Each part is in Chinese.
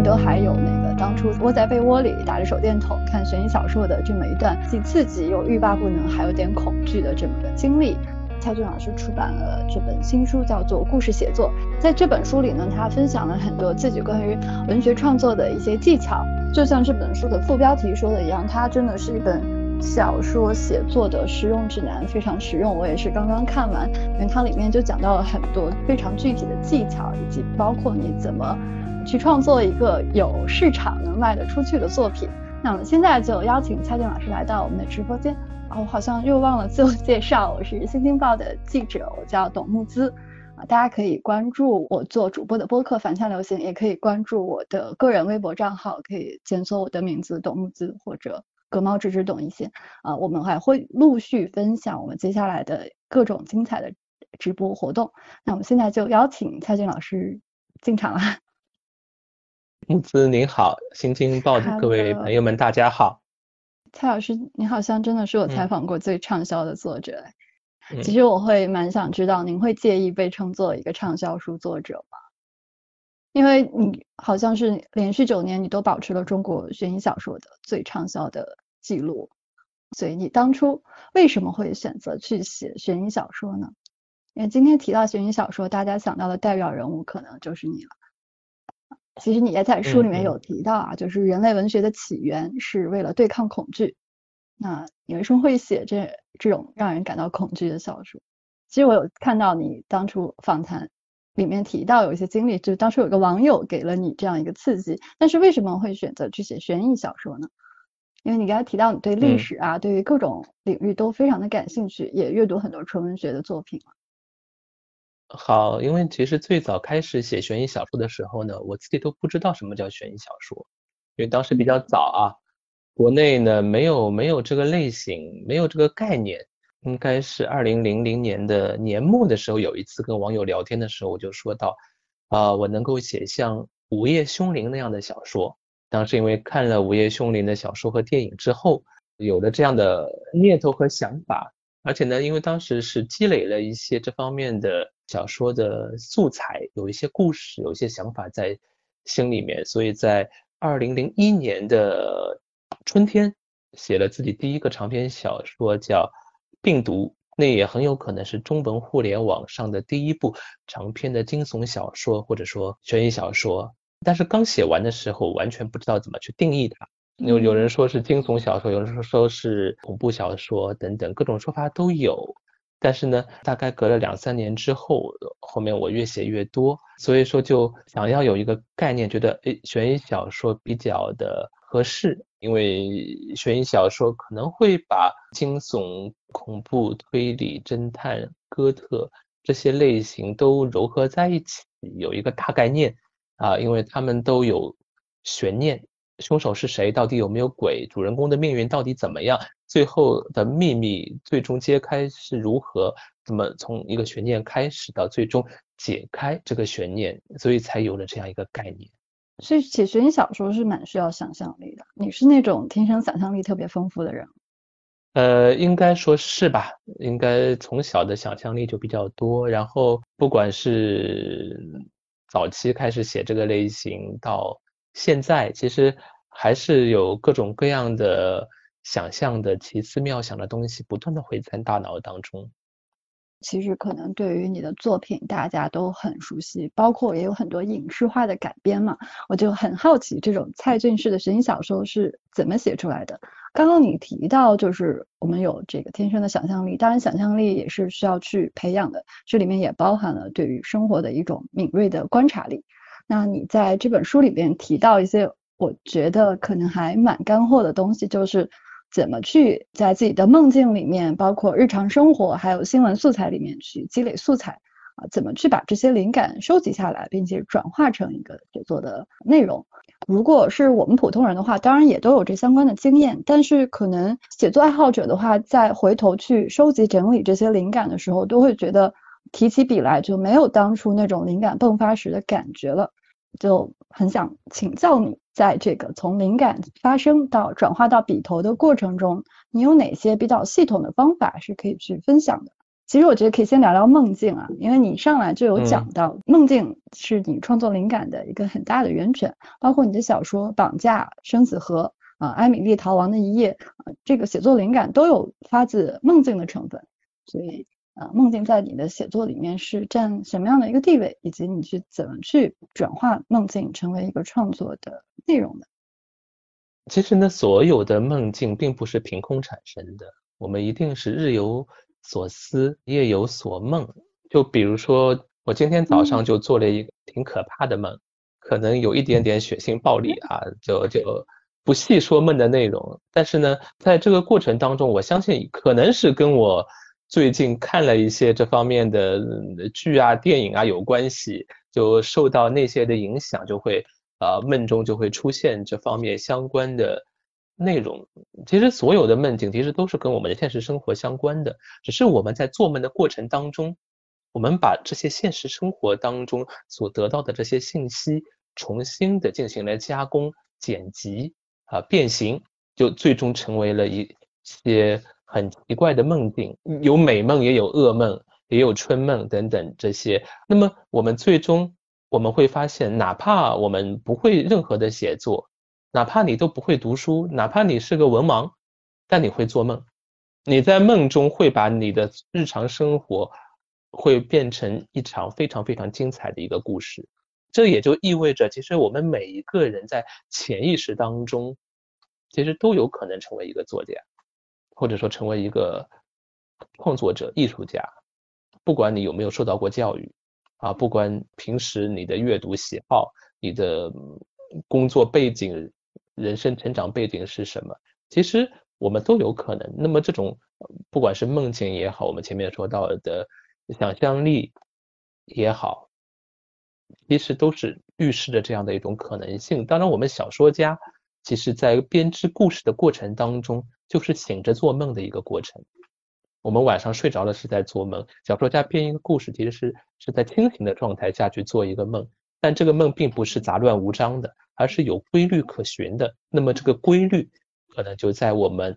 都还有那个当初窝在被窝里打着手电筒看悬疑小说的这么一段既刺激又欲罢不能，还有点恐惧的这么个经历。蔡骏老师出版了这本新书，叫做《故事写作》。在这本书里呢，他分享了很多自己关于文学创作的一些技巧。就像这本书的副标题说的一样，它真的是一本小说写作的实用指南，非常实用。我也是刚刚看完，因为它里面就讲到了很多非常具体的技巧，以及包括你怎么去创作一个有市场能卖得出去的作品。那我们现在就邀请蔡骏老师来到我们的直播间。啊，我好像又忘了自我介绍，我是新京报的记者，我叫董木姿。啊，大家可以关注我做主播的播客《反向流行》，也可以关注我的个人微博账号，可以检索我的名字董木姿或者格猫之之懂一些。啊，我们还会陆续分享我们接下来的各种精彩的直播活动。那我们现在就邀请蔡骏老师进场了。木子您好，新京报的各位朋友们，大家好。蔡老师，你好像真的是我采访过最畅销的作者。其实我会蛮想知道，您会介意被称作一个畅销书作者吗？因为你好像是连续九年你都保持了中国悬疑小说的最畅销的记录，所以你当初为什么会选择去写悬疑小说呢？因为今天提到悬疑小说，大家想到的代表人物可能就是你了。其实你也在书里面有提到啊，就是人类文学的起源是为了对抗恐惧。那你为什么会写这这种让人感到恐惧的小说？其实我有看到你当初访谈里面提到有一些经历，就是当初有个网友给了你这样一个刺激。但是为什么会选择去写悬疑小说呢？因为你刚才提到你对历史啊，对于各种领域都非常的感兴趣，也阅读很多纯文学的作品了。好，因为其实最早开始写悬疑小说的时候呢，我自己都不知道什么叫悬疑小说，因为当时比较早啊，国内呢没有没有这个类型，没有这个概念。应该是二零零零年的年末的时候，有一次跟网友聊天的时候，我就说到，啊，我能够写像《午夜凶铃》那样的小说。当时因为看了《午夜凶铃》的小说和电影之后，有了这样的念头和想法。而且呢，因为当时是积累了一些这方面的小说的素材，有一些故事，有一些想法在心里面，所以在二零零一年的春天写了自己第一个长篇小说，叫《病毒》，那也很有可能是中文互联网上的第一部长篇的惊悚小说或者说悬疑小说。但是刚写完的时候，完全不知道怎么去定义它。有有人说是惊悚小说，有人说说是恐怖小说等等，各种说法都有。但是呢，大概隔了两三年之后，后面我越写越多，所以说就想要有一个概念，觉得诶，悬疑小说比较的合适，因为悬疑小说可能会把惊悚、恐怖、推理、侦探、哥特这些类型都糅合在一起，有一个大概念啊，因为他们都有悬念。凶手是谁？到底有没有鬼？主人公的命运到底怎么样？最后的秘密最终揭开是如何？怎么从一个悬念开始到最终解开这个悬念？所以才有了这样一个概念。所以写悬疑小说是蛮需要想象力的。你是那种天生想象力特别丰富的人？呃，应该说是吧。应该从小的想象力就比较多。然后不管是早期开始写这个类型到。现在其实还是有各种各样的想象的奇思妙想的东西不断的会在大脑当中。其实可能对于你的作品大家都很熟悉，包括也有很多影视化的改编嘛。我就很好奇这种蔡骏式的悬疑小说是怎么写出来的。刚刚你提到就是我们有这个天生的想象力，当然想象力也是需要去培养的，这里面也包含了对于生活的一种敏锐的观察力。那你在这本书里边提到一些，我觉得可能还蛮干货的东西，就是怎么去在自己的梦境里面，包括日常生活还有新闻素材里面去积累素材啊，怎么去把这些灵感收集下来，并且转化成一个写作的内容。如果是我们普通人的话，当然也都有这相关的经验，但是可能写作爱好者的话，在回头去收集整理这些灵感的时候，都会觉得。提起笔来就没有当初那种灵感迸发时的感觉了，就很想请教你，在这个从灵感发生到转化到笔头的过程中，你有哪些比较系统的方法是可以去分享的？其实我觉得可以先聊聊梦境啊，因为你上来就有讲到梦境是你创作灵感的一个很大的源泉，包括你的小说《绑架》《生死河》啊，《艾米丽逃亡的一夜》啊，这个写作灵感都有发自梦境的成分。所以啊，梦境在你的写作里面是占什么样的一个地位，以及你去怎么去转化梦境成为一个创作的内容的？其实呢，所有的梦境并不是凭空产生的，我们一定是日有。所思夜有所梦，就比如说我今天早上就做了一个挺可怕的梦，可能有一点点血腥暴力啊，就就不细说梦的内容。但是呢，在这个过程当中，我相信可能是跟我最近看了一些这方面的剧啊、电影啊有关系，就受到那些的影响，就会啊梦中就会出现这方面相关的。内容其实所有的梦境其实都是跟我们的现实生活相关的，只是我们在做梦的过程当中，我们把这些现实生活当中所得到的这些信息重新的进行了加工、剪辑啊变形，就最终成为了一些很奇怪的梦境，有美梦也有噩梦，也有春梦等等这些。那么我们最终我们会发现，哪怕我们不会任何的写作。哪怕你都不会读书，哪怕你是个文盲，但你会做梦。你在梦中会把你的日常生活会变成一场非常非常精彩的一个故事。这也就意味着，其实我们每一个人在潜意识当中，其实都有可能成为一个作家，或者说成为一个创作者、艺术家。不管你有没有受到过教育，啊，不管平时你的阅读喜好、你的工作背景。人生成长背景是什么？其实我们都有可能。那么这种不管是梦境也好，我们前面说到的想象力也好，其实都是预示着这样的一种可能性。当然，我们小说家其实在编织故事的过程当中，就是醒着做梦的一个过程。我们晚上睡着了是在做梦，小说家编一个故事其实是是在清醒的状态下去做一个梦，但这个梦并不是杂乱无章的。而是有规律可循的，那么这个规律可能就在我们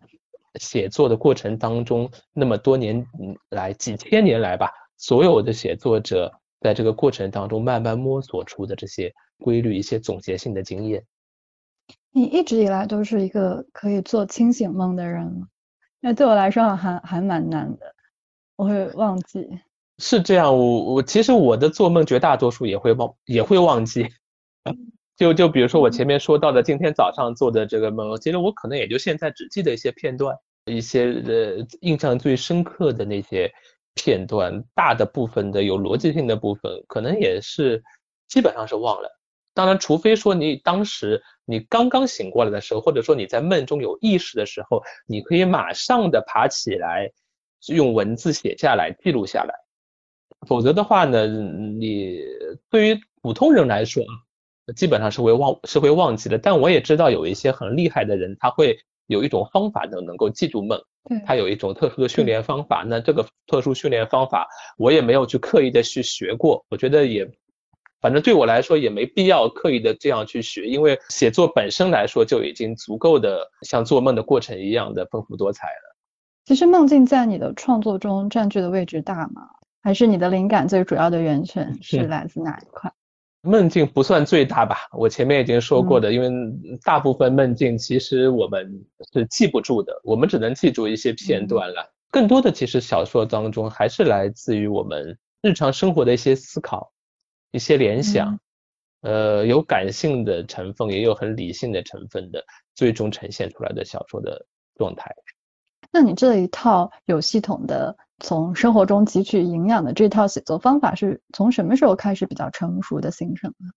写作的过程当中，那么多年来几千年来吧，所有的写作者在这个过程当中慢慢摸索出的这些规律，一些总结性的经验。你一直以来都是一个可以做清醒梦的人吗？那对我来说还还蛮难的，我会忘记。是这样，我我其实我的做梦绝大多数也会忘，也会忘记。就就比如说我前面说到的今天早上做的这个梦，其实我可能也就现在只记得一些片段，一些呃印象最深刻的那些片段，大的部分的有逻辑性的部分，可能也是基本上是忘了。当然，除非说你当时你刚刚醒过来的时候，或者说你在梦中有意识的时候，你可以马上的爬起来，用文字写下来记录下来。否则的话呢，你对于普通人来说啊。基本上是会忘是会忘记的，但我也知道有一些很厉害的人，他会有一种方法能能够记住梦，他有一种特殊的训练方法。那这个特殊训练方法，我也没有去刻意的去学过，我觉得也，反正对我来说也没必要刻意的这样去学，因为写作本身来说就已经足够的像做梦的过程一样的丰富多彩了。其实梦境在你的创作中占据的位置大吗？还是你的灵感最主要的源泉 是来自哪一块？梦境不算最大吧，我前面已经说过的，因为大部分梦境其实我们是记不住的，我们只能记住一些片段了。更多的其实小说当中还是来自于我们日常生活的一些思考、一些联想，呃，有感性的成分，也有很理性的成分的，最终呈现出来的小说的状态。那你这一套有系统的。从生活中汲取营养的这套写作方法是从什么时候开始比较成熟的形成呢？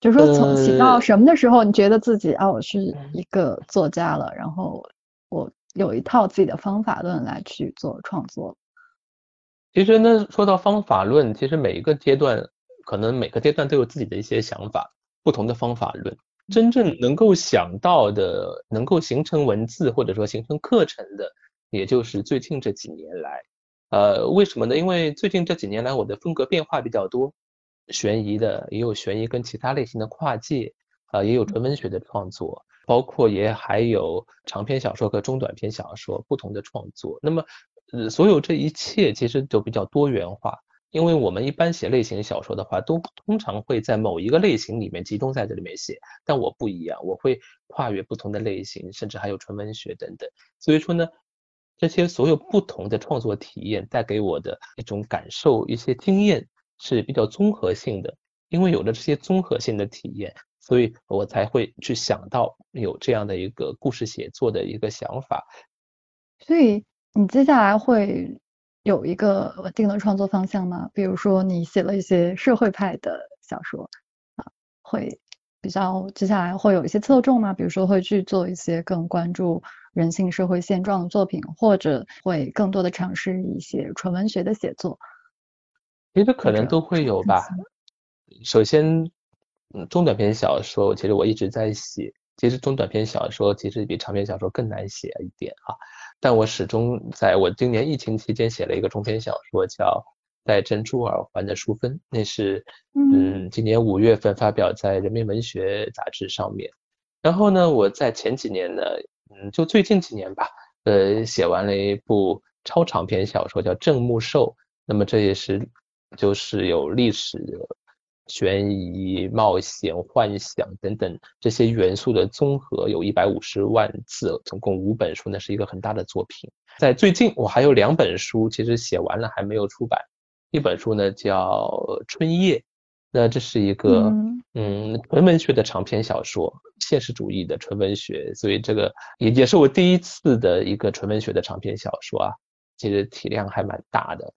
就是说从写到什么的时候，你觉得自己啊，我是一个作家了，然后我有一套自己的方法论来去做创作。其实呢，说到方法论，其实每一个阶段可能每个阶段都有自己的一些想法，不同的方法论，真正能够想到的，能够形成文字或者说形成课程的。也就是最近这几年来，呃，为什么呢？因为最近这几年来，我的风格变化比较多，悬疑的也有悬疑跟其他类型的跨界，啊，也有纯文学的创作，包括也还有长篇小说和中短篇小说不同的创作。那么呃，所有这一切其实都比较多元化。因为我们一般写类型小说的话，都通常会在某一个类型里面集中在这里面写，但我不一样，我会跨越不同的类型，甚至还有纯文学等等。所以说呢，这些所有不同的创作体验带给我的一种感受、一些经验是比较综合性的。因为有了这些综合性的体验，所以我才会去想到有这样的一个故事写作的一个想法。所以你接下来会。有一个稳定的创作方向吗？比如说你写了一些社会派的小说啊，会比较接下来会有一些侧重吗？比如说会去做一些更关注人性社会现状的作品，或者会更多的尝试一些纯文学的写作？其实可能都会有吧。首先，嗯，中短篇小说其实我一直在写。其实中短篇小说其实比长篇小说更难写一点啊。但我始终在我今年疫情期间写了一个中篇小说，叫《戴珍珠耳环的淑芬》，那是嗯今年五月份发表在《人民文学》杂志上面。然后呢，我在前几年呢，嗯，就最近几年吧，呃，写完了一部超长篇小说，叫《郑木寿》。那么这也是就是有历史。悬疑、冒险、幻想等等这些元素的综合，有一百五十万字，总共五本书，那是一个很大的作品。在最近，我还有两本书，其实写完了还没有出版。一本书呢叫《春夜》，那这是一个嗯纯文学的长篇小说，现实主义的纯文学，所以这个也也是我第一次的一个纯文学的长篇小说啊，其实体量还蛮大的。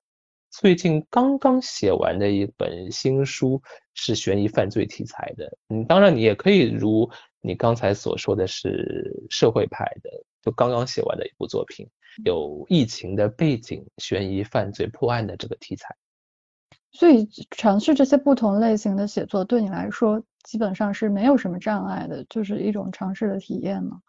最近刚刚写完的一本新书是悬疑犯罪题材的，嗯，当然你也可以如你刚才所说的是社会派的，就刚刚写完的一部作品，有疫情的背景，悬疑犯罪破案的这个题材。所以尝试这些不同类型的写作，对你来说基本上是没有什么障碍的，就是一种尝试的体验嘛？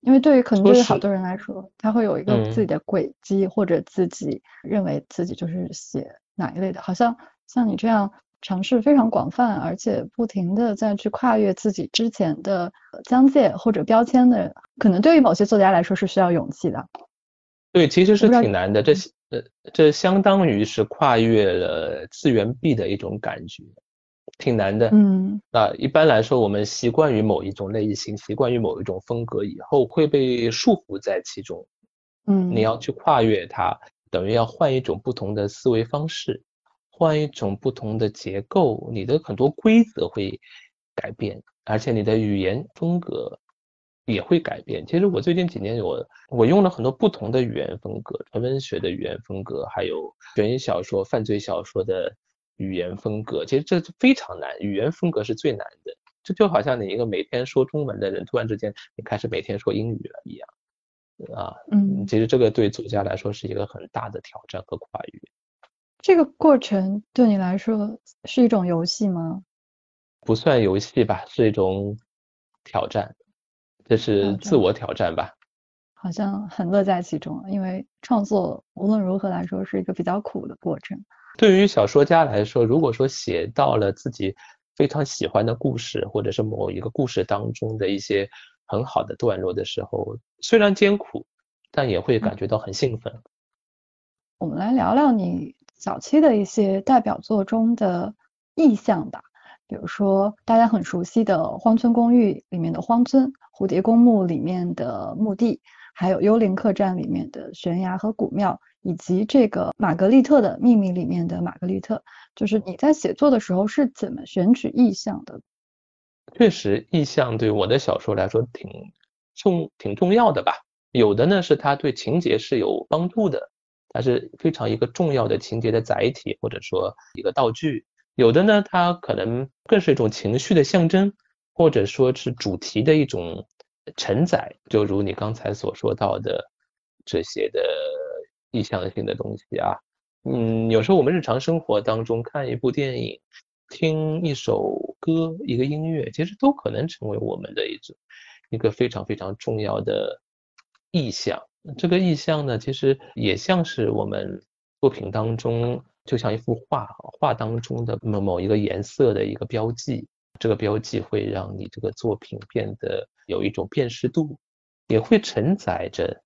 因为对于可能对于好多人来说，他会有一个自己的轨迹，或者自己认为自己就是写哪一类的。好像像你这样尝试非常广泛，而且不停的在去跨越自己之前的疆界或者标签的，可能对于某些作家来说是需要勇气的。对，其实是挺难的。这呃，这相当于是跨越了次元壁的一种感觉。挺难的，嗯，那一般来说，我们习惯于某一种类型，习惯于某一种风格以后，会被束缚在其中，嗯，你要去跨越它，等于要换一种不同的思维方式，换一种不同的结构，你的很多规则会改变，而且你的语言风格也会改变。其实我最近几年，我我用了很多不同的语言风格，纯文学的语言风格，还有悬疑小说、犯罪小说的。语言风格其实这非常难，语言风格是最难的。这就好像你一个每天说中文的人，突然之间你开始每天说英语了一样，啊，嗯，其实这个对作家来说是一个很大的挑战和跨越。这个过程对你来说是一种游戏吗？不算游戏吧，是一种挑战，这是自我挑战吧。好像很乐在其中，因为创作无论如何来说是一个比较苦的过程。对于小说家来说，如果说写到了自己非常喜欢的故事，或者是某一个故事当中的一些很好的段落的时候，虽然艰苦，但也会感觉到很兴奋。我们来聊聊你早期的一些代表作中的意象吧，比如说大家很熟悉的《荒村公寓》里面的荒村，《蝴蝶公墓》里面的墓地，还有《幽灵客栈》里面的悬崖和古庙。以及这个《玛格丽特的秘密》里面的玛格丽特，就是你在写作的时候是怎么选取意象的？确实，意象对我的小说来说挺重、挺重要的吧。有的呢是它对情节是有帮助的，它是非常一个重要的情节的载体，或者说一个道具。有的呢，它可能更是一种情绪的象征，或者说是主题的一种承载。就如你刚才所说到的这些的。意向性的东西啊，嗯，有时候我们日常生活当中看一部电影、听一首歌、一个音乐，其实都可能成为我们的一种一个非常非常重要的意象。这个意象呢，其实也像是我们作品当中，就像一幅画，画当中的某某一个颜色的一个标记。这个标记会让你这个作品变得有一种辨识度，也会承载着。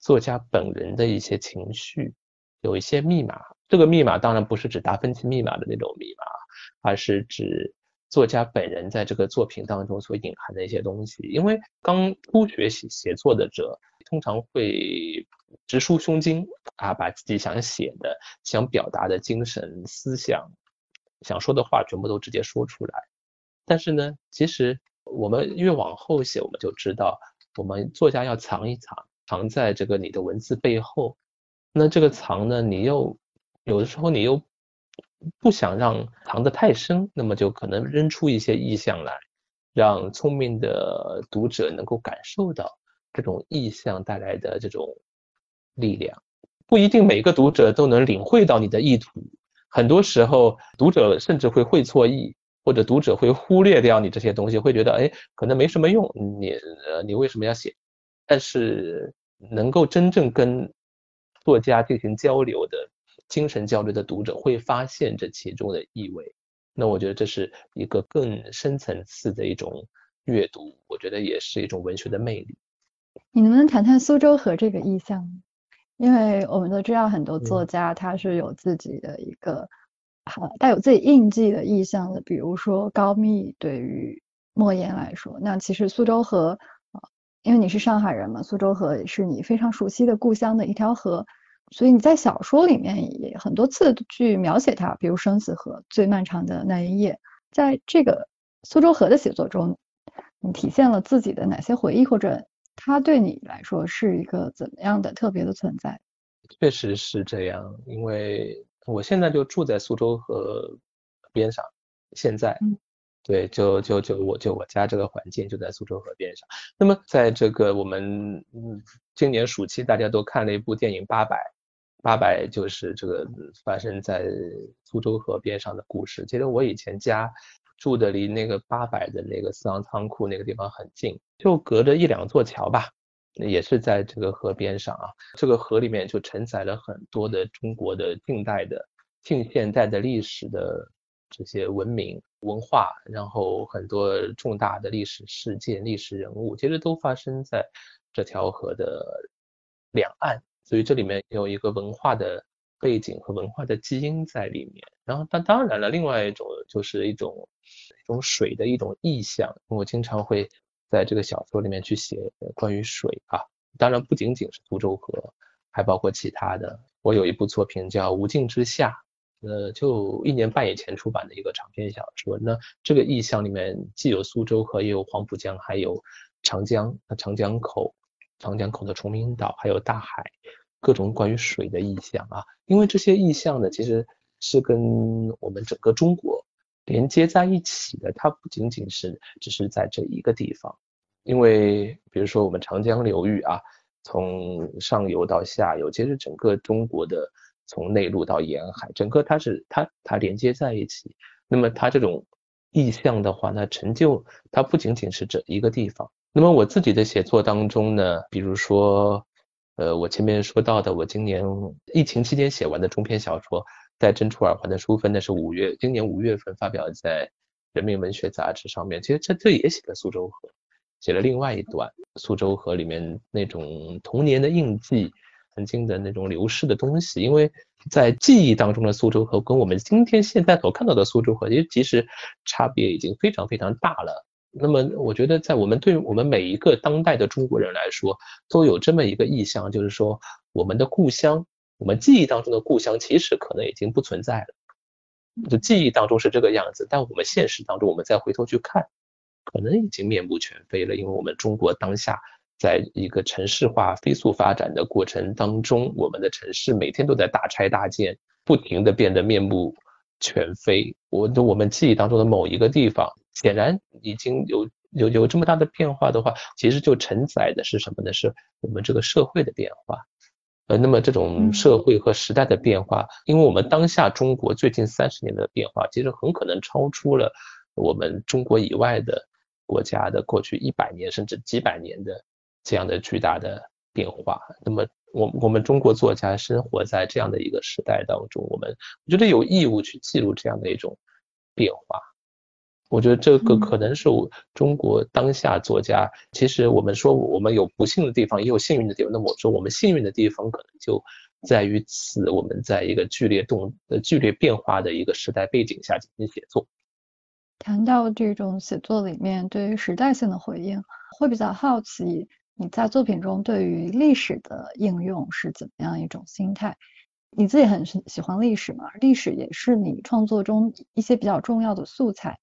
作家本人的一些情绪，有一些密码。这个密码当然不是指达芬奇密码的那种密码，而是指作家本人在这个作品当中所隐含的一些东西。因为刚初学习写作的者，通常会直抒胸襟啊，把自己想写的、想表达的精神思想、想说的话全部都直接说出来。但是呢，其实我们越往后写，我们就知道，我们作家要藏一藏，藏在这个你的文字背后。那这个藏呢，你又有的时候你又不想让藏得太深，那么就可能扔出一些意象来，让聪明的读者能够感受到这种意象带来的这种力量。不一定每个读者都能领会到你的意图，很多时候读者甚至会会错意。或者读者会忽略掉你这些东西，会觉得哎，可能没什么用，你呃，你为什么要写？但是能够真正跟作家进行交流的精神交流的读者会发现这其中的意味。那我觉得这是一个更深层次的一种阅读，我觉得也是一种文学的魅力。你能不能谈谈苏州河这个意象？因为我们都知道很多作家他是有自己的一个。带有自己印记的意象的，比如说高密对于莫言来说，那其实苏州河啊，因为你是上海人嘛，苏州河是你非常熟悉的故乡的一条河，所以你在小说里面也很多次去描写它，比如生死河最漫长的那一夜，在这个苏州河的写作中，你体现了自己的哪些回忆，或者它对你来说是一个怎么样的特别的存在？确实是这样，因为。我现在就住在苏州河边上，现在，对，就就就我就我家这个环境就在苏州河边上。那么在这个我们嗯今年暑期大家都看了一部电影《八佰》，八佰就是这个发生在苏州河边上的故事。其实我以前家住的离那个八百的那个四行仓库那个地方很近，就隔着一两座桥吧。也是在这个河边上啊，这个河里面就承载了很多的中国的近代的、近现代的历史的这些文明文化，然后很多重大的历史事件、历史人物，其实都发生在这条河的两岸，所以这里面有一个文化的背景和文化的基因在里面。然后，但当然了，另外一种就是一种一种水的一种意象，我经常会。在这个小说里面去写关于水啊，当然不仅仅是苏州河，还包括其他的。我有一部作品叫《无尽之下》，呃，就一年半以前出版的一个长篇小说。那这个意象里面既有苏州河，也有黄浦江，还有长江、长江口、长江口的崇明岛，还有大海，各种关于水的意象啊。因为这些意象呢，其实是跟我们整个中国。连接在一起的，它不仅仅是只是在这一个地方，因为比如说我们长江流域啊，从上游到下游，其实整个中国的从内陆到沿海，整个它是它它连接在一起。那么它这种意象的话，那成就它不仅仅是这一个地方。那么我自己的写作当中呢，比如说，呃，我前面说到的，我今年疫情期间写完的中篇小说。在珍珠耳环的书分，那是五月，今年五月份发表在《人民文学》杂志上面。其实这这也写了苏州河，写了另外一段苏州河里面那种童年的印记，曾经的那种流逝的东西。因为在记忆当中的苏州河，跟我们今天现在所看到的苏州河，其实差别已经非常非常大了。那么我觉得，在我们对我们每一个当代的中国人来说，都有这么一个意向，就是说我们的故乡。我们记忆当中的故乡其实可能已经不存在了，就记忆当中是这个样子，但我们现实当中，我们再回头去看，可能已经面目全非了。因为我们中国当下在一个城市化飞速发展的过程当中，我们的城市每天都在大拆大建，不停的变得面目全非。我我们记忆当中的某一个地方，显然已经有有有这么大的变化的话，其实就承载的是什么呢？是我们这个社会的变化。呃，那么这种社会和时代的变化，因为我们当下中国最近三十年的变化，其实很可能超出了我们中国以外的国家的过去一百年甚至几百年的这样的巨大的变化。那么，我我们中国作家生活在这样的一个时代当中，我们我觉得有义务去记录这样的一种变化。我觉得这个可能是我中国当下作家。其实我们说我们有不幸的地方，也有幸运的地方。那么我说我们幸运的地方可能就在于此：我们在一个剧烈动、呃剧烈变化的一个时代背景下进行写作。谈到这种写作里面对于时代性的回应，会比较好奇你在作品中对于历史的应用是怎么样一种心态？你自己很喜欢历史嘛？历史也是你创作中一些比较重要的素材。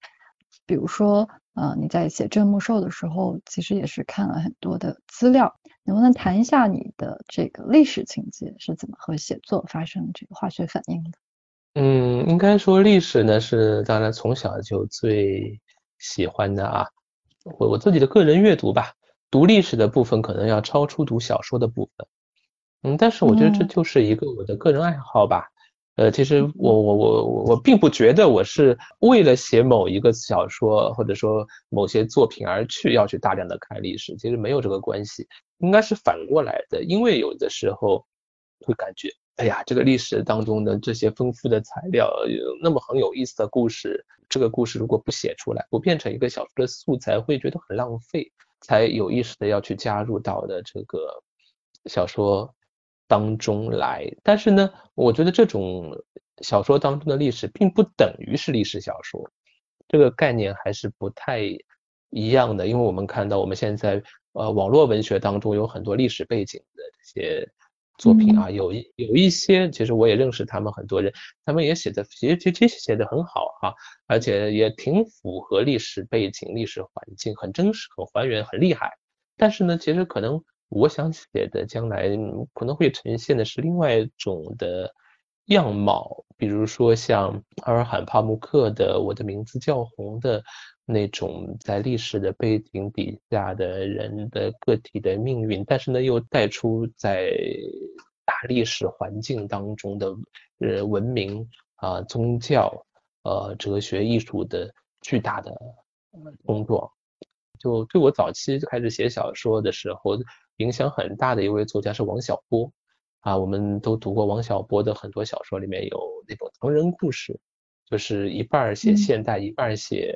比如说，呃，你在写郑木寿的时候，其实也是看了很多的资料，能不能谈一下你的这个历史情节是怎么和写作发生这个化学反应的？嗯，应该说历史呢是当然从小就最喜欢的啊，我我自己的个人阅读吧，读历史的部分可能要超出读小说的部分，嗯，但是我觉得这就是一个我的个人爱好吧。呃，其实我我我我我并不觉得我是为了写某一个小说或者说某些作品而去要去大量的看历史，其实没有这个关系，应该是反过来的。因为有的时候会感觉，哎呀，这个历史当中的这些丰富的材料，有那么很有意思的故事，这个故事如果不写出来，不变成一个小说的素材，会觉得很浪费，才有意识的要去加入到的这个小说。当中来，但是呢，我觉得这种小说当中的历史并不等于是历史小说，这个概念还是不太一样的。因为我们看到我们现在呃网络文学当中有很多历史背景的这些作品啊，有一有一些其实我也认识他们很多人，他们也写的其实其实写的很好哈，而且也挺符合历史背景、历史环境，很真实、很还原、很厉害。但是呢，其实可能。我想写的将来可能会呈现的是另外一种的样貌，比如说像阿尔罕帕慕克的《我的名字叫红》的那种在历史的背景底下的人的个体的命运，但是呢又带出在大历史环境当中的呃文明啊宗教呃哲学艺术的巨大的冲撞。就对我早期开始写小说的时候。影响很大的一位作家是王小波，啊，我们都读过王小波的很多小说，里面有那种唐人故事，就是一半写现代，一半写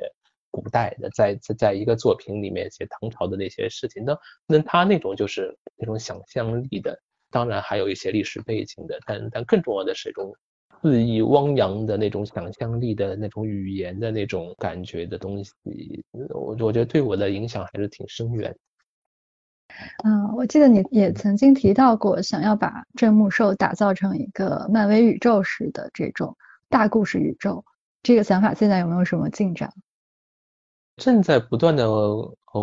古代的，在在在一个作品里面写唐朝的那些事情。那那他那种就是那种想象力的，当然还有一些历史背景的，但但更重要的是一种恣意汪洋的那种想象力的那种语言的那种感觉的东西。我我觉得对我的影响还是挺深远。嗯，我记得你也曾经提到过，想要把镇木兽打造成一个漫威宇宙式的这种大故事宇宙，这个想法现在有没有什么进展？正在不断的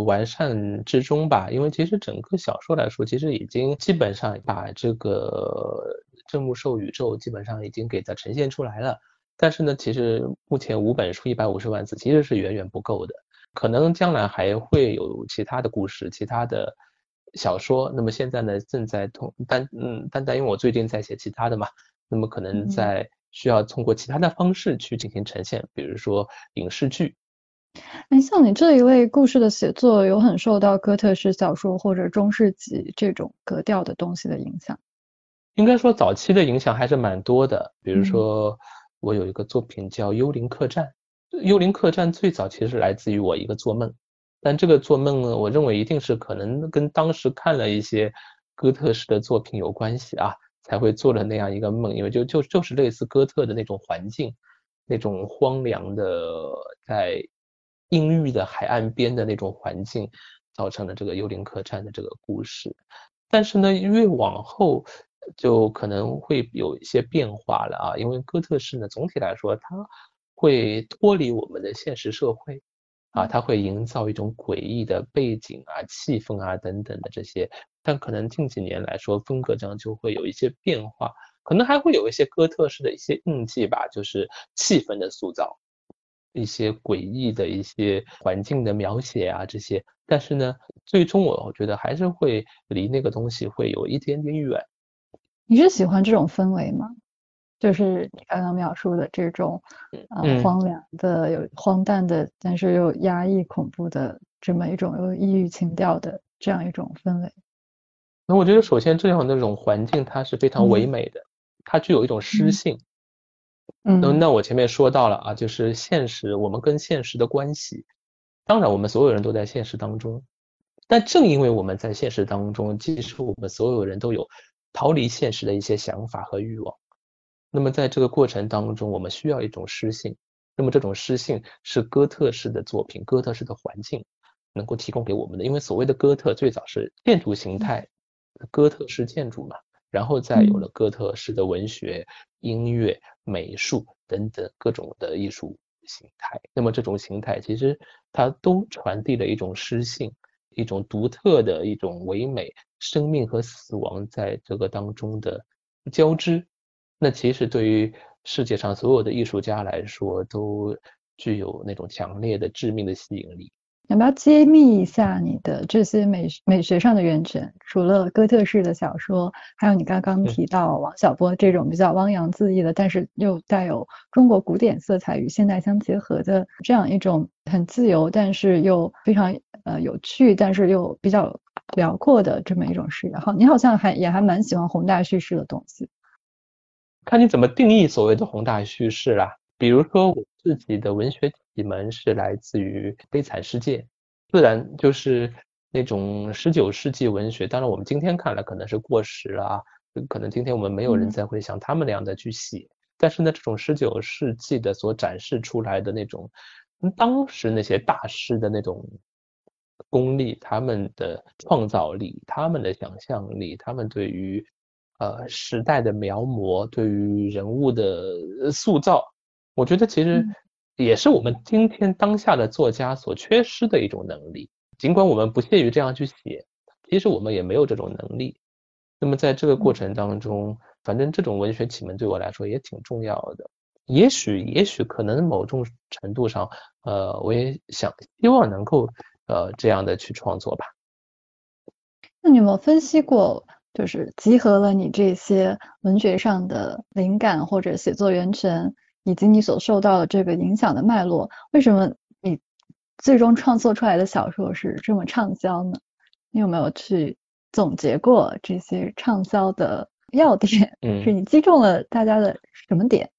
完善之中吧。因为其实整个小说来说，其实已经基本上把这个郑木兽宇宙基本上已经给它呈现出来了。但是呢，其实目前五本书一百五十万字其实是远远不够的，可能将来还会有其他的故事，其他的。小说，那么现在呢，正在通，但嗯，但但因为我最近在写其他的嘛，那么可能在需要通过其他的方式去进行呈现，比如说影视剧。哎，像你这一类故事的写作，有很受到哥特式小说或者中世纪这种格调的东西的影响？应该说早期的影响还是蛮多的，比如说我有一个作品叫《幽灵客栈》，《幽灵客栈》最早其实是来自于我一个做梦。但这个做梦呢，我认为一定是可能跟当时看了一些哥特式的作品有关系啊，才会做了那样一个梦，因为就就就是类似哥特的那种环境，那种荒凉的在阴郁的海岸边的那种环境，造成了这个幽灵客栈的这个故事。但是呢，越往后就可能会有一些变化了啊，因为哥特式呢，总体来说它会脱离我们的现实社会。啊，它会营造一种诡异的背景啊、气氛啊等等的这些，但可能近几年来说，风格上就会有一些变化，可能还会有一些哥特式的一些印记吧，就是气氛的塑造，一些诡异的一些环境的描写啊这些，但是呢，最终我我觉得还是会离那个东西会有一点点远。你是喜欢这种氛围吗？就是你刚刚描述的这种，呃，荒凉的、有荒诞的，但是又压抑、恐怖的这么一种有异域情调的这样一种氛围。那我觉得，首先这样的那种环境它是非常唯美的，它具有一种诗性。嗯，那那我前面说到了啊，就是现实，我们跟现实的关系。当然，我们所有人都在现实当中，但正因为我们在现实当中，其实我们所有人都有逃离现实的一些想法和欲望。那么在这个过程当中，我们需要一种诗性。那么这种诗性是哥特式的作品，哥特式的环境能够提供给我们的。因为所谓的哥特最早是建筑形态，哥特式建筑嘛，然后再有了哥特式的文学、音乐、美术等等各种的艺术形态。那么这种形态其实它都传递了一种诗性，一种独特的一种唯美，生命和死亡在这个当中的交织。那其实对于世界上所有的艺术家来说，都具有那种强烈的致命的吸引力。要不要揭秘一下你的这些美美学上的源泉？除了哥特式的小说，还有你刚刚提到王小波这种比较汪洋恣意的，但是又带有中国古典色彩与现代相结合的这样一种很自由，但是又非常呃有趣，但是又比较辽阔的这么一种视野。好，你好像还也还蛮喜欢宏大叙事的东西。看你怎么定义所谓的宏大叙事啦。比如说，我自己的文学启蒙是来自于《悲惨世界》，自然就是那种十九世纪文学。当然，我们今天看来可能是过时了啊，可能今天我们没有人再会像他们那样的去写。但是呢，这种十九世纪的所展示出来的那种，当时那些大师的那种功力，他们的创造力，他们的想象力，他们对于。呃，时代的描摹对于人物的塑造，我觉得其实也是我们今天当下的作家所缺失的一种能力。尽管我们不屑于这样去写，其实我们也没有这种能力。那么在这个过程当中，反正这种文学启蒙对我来说也挺重要的。也许，也许可能某种程度上，呃，我也想希望能够呃这样的去创作吧。那你有没有分析过？就是集合了你这些文学上的灵感或者写作源泉，以及你所受到的这个影响的脉络，为什么你最终创作出来的小说是这么畅销呢？你有没有去总结过这些畅销的要点？嗯，是你击中了大家的什么点？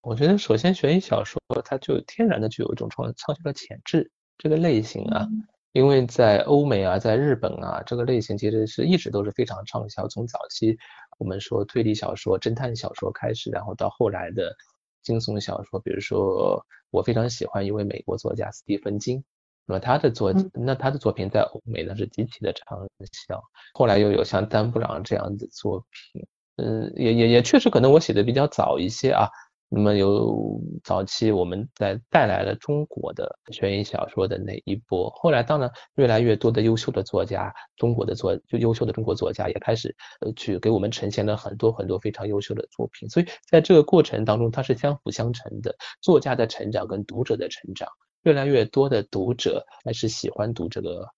我觉得首先悬疑小说它就天然的具有一种创畅销的潜质，这个类型啊。因为在欧美啊，在日本啊，这个类型其实是一直都是非常畅销。从早期我们说推理小说、侦探小说开始，然后到后来的惊悚小说，比如说我非常喜欢一位美国作家斯蒂芬金，那么他的作那他的作品在欧美呢是极其的畅销。后来又有像丹布朗这样的作品，嗯，也也也确实可能我写的比较早一些啊。那么有早期我们在带来了中国的悬疑小说的那一波，后来当然越来越多的优秀的作家，中国的作就优秀的中国作家也开始呃去给我们呈现了很多很多非常优秀的作品，所以在这个过程当中它是相辅相成的，作家的成长跟读者的成长，越来越多的读者开始喜欢读这个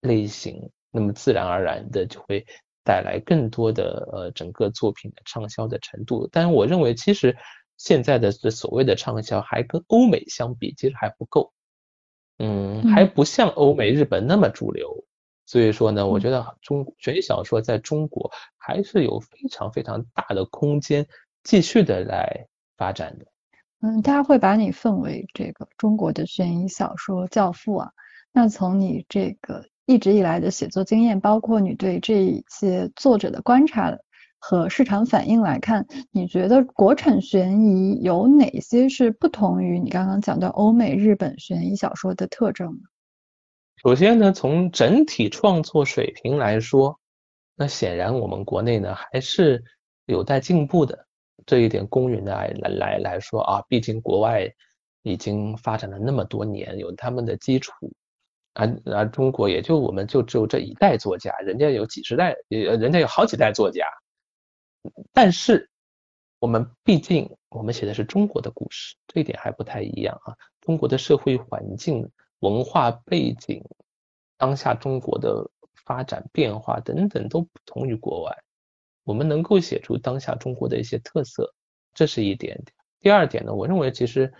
类型，那么自然而然的就会带来更多的呃整个作品的畅销的程度，但是我认为其实。现在的这所谓的畅销还跟欧美相比，其实还不够，嗯，还不像欧美、日本那么主流。所以说呢，我觉得中悬疑小说在中国还是有非常非常大的空间继续的来发展的。嗯，大家会把你奉为这个中国的悬疑小说教父啊。那从你这个一直以来的写作经验，包括你对这些作者的观察。和市场反应来看，你觉得国产悬疑有哪些是不同于你刚刚讲的欧美、日本悬疑小说的特征呢？首先呢，从整体创作水平来说，那显然我们国内呢还是有待进步的。这一点公允的来来来说啊，毕竟国外已经发展了那么多年，有他们的基础，而而中国也就我们就只有这一代作家，人家有几十代，呃，人家有好几代作家。但是，我们毕竟我们写的是中国的故事，这一点还不太一样啊。中国的社会环境、文化背景、当下中国的发展变化等等都不同于国外。我们能够写出当下中国的一些特色，这是一点。第二点呢，我认为其实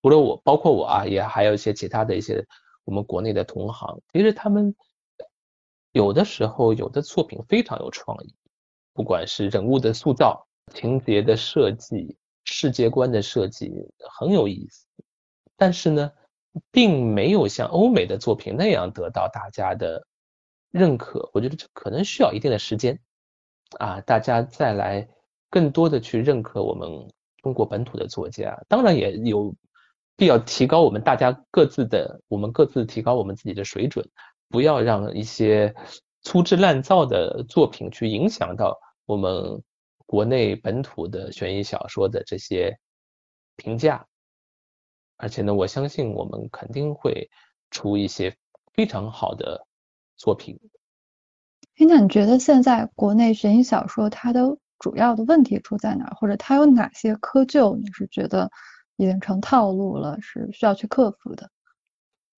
除了我，包括我啊，也还有一些其他的一些我们国内的同行，其实他们有的时候有的作品非常有创意。不管是人物的塑造、情节的设计、世界观的设计很有意思，但是呢，并没有像欧美的作品那样得到大家的认可。我觉得这可能需要一定的时间啊，大家再来更多的去认可我们中国本土的作家。当然也有必要提高我们大家各自的，我们各自提高我们自己的水准，不要让一些粗制滥造的作品去影响到我们。国内本土的悬疑小说的这些评价，而且呢，我相信我们肯定会出一些非常好的作品。哎，那你觉得现在国内悬疑小说它的主要的问题出在哪儿，或者它有哪些窠臼？你是觉得已经成套路了，是需要去克服的？